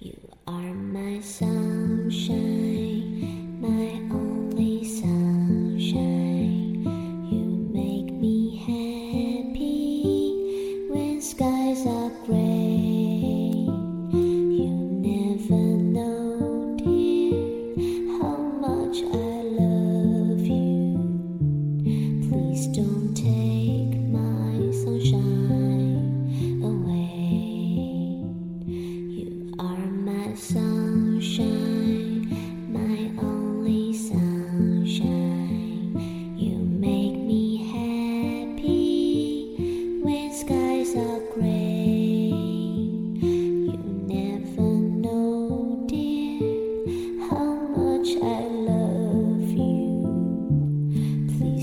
You are my sunshine,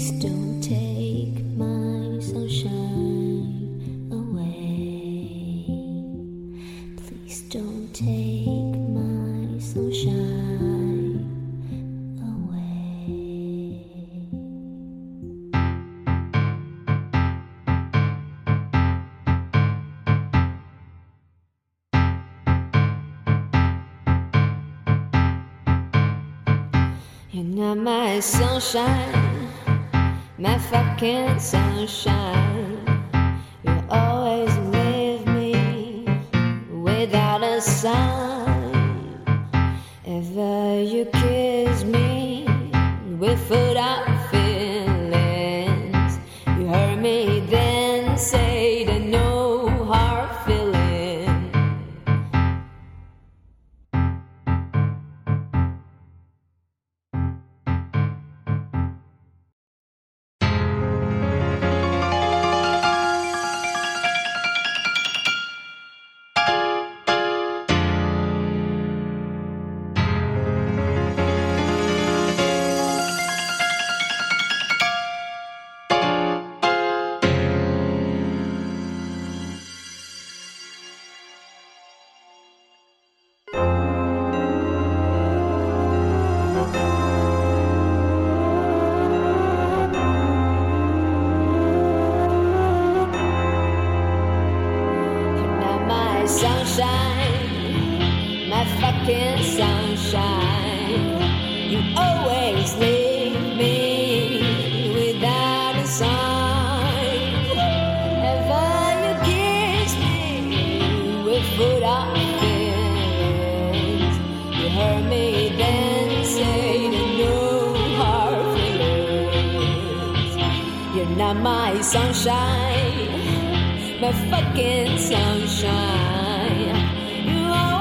Please don't take my sunshine away. Please don't take my sunshine away. You're not my sunshine, my fucking sunshine. You always leave me without a sign. Ever you kiss me without feelings, sunshine, my fucking sunshine. You always leave My sunshine my fucking sunshine. You always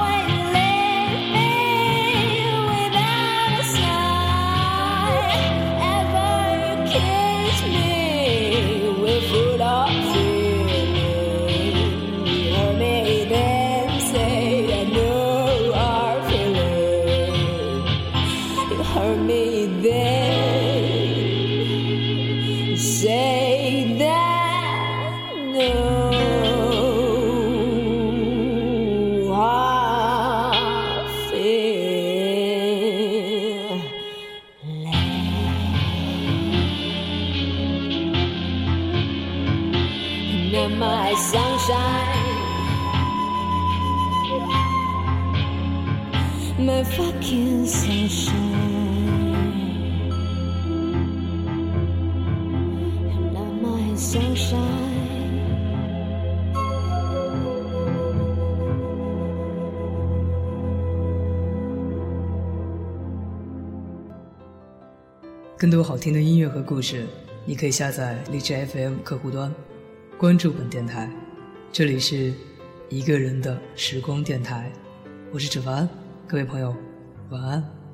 You're my sunshine, my fucking sunshine. You're my sunshine. 更多好听的音乐和故事，你可以下载荔枝 FM 客户端，关注本电台。这里是一个人的时光电台，我是芷凡，各位朋友，晚安。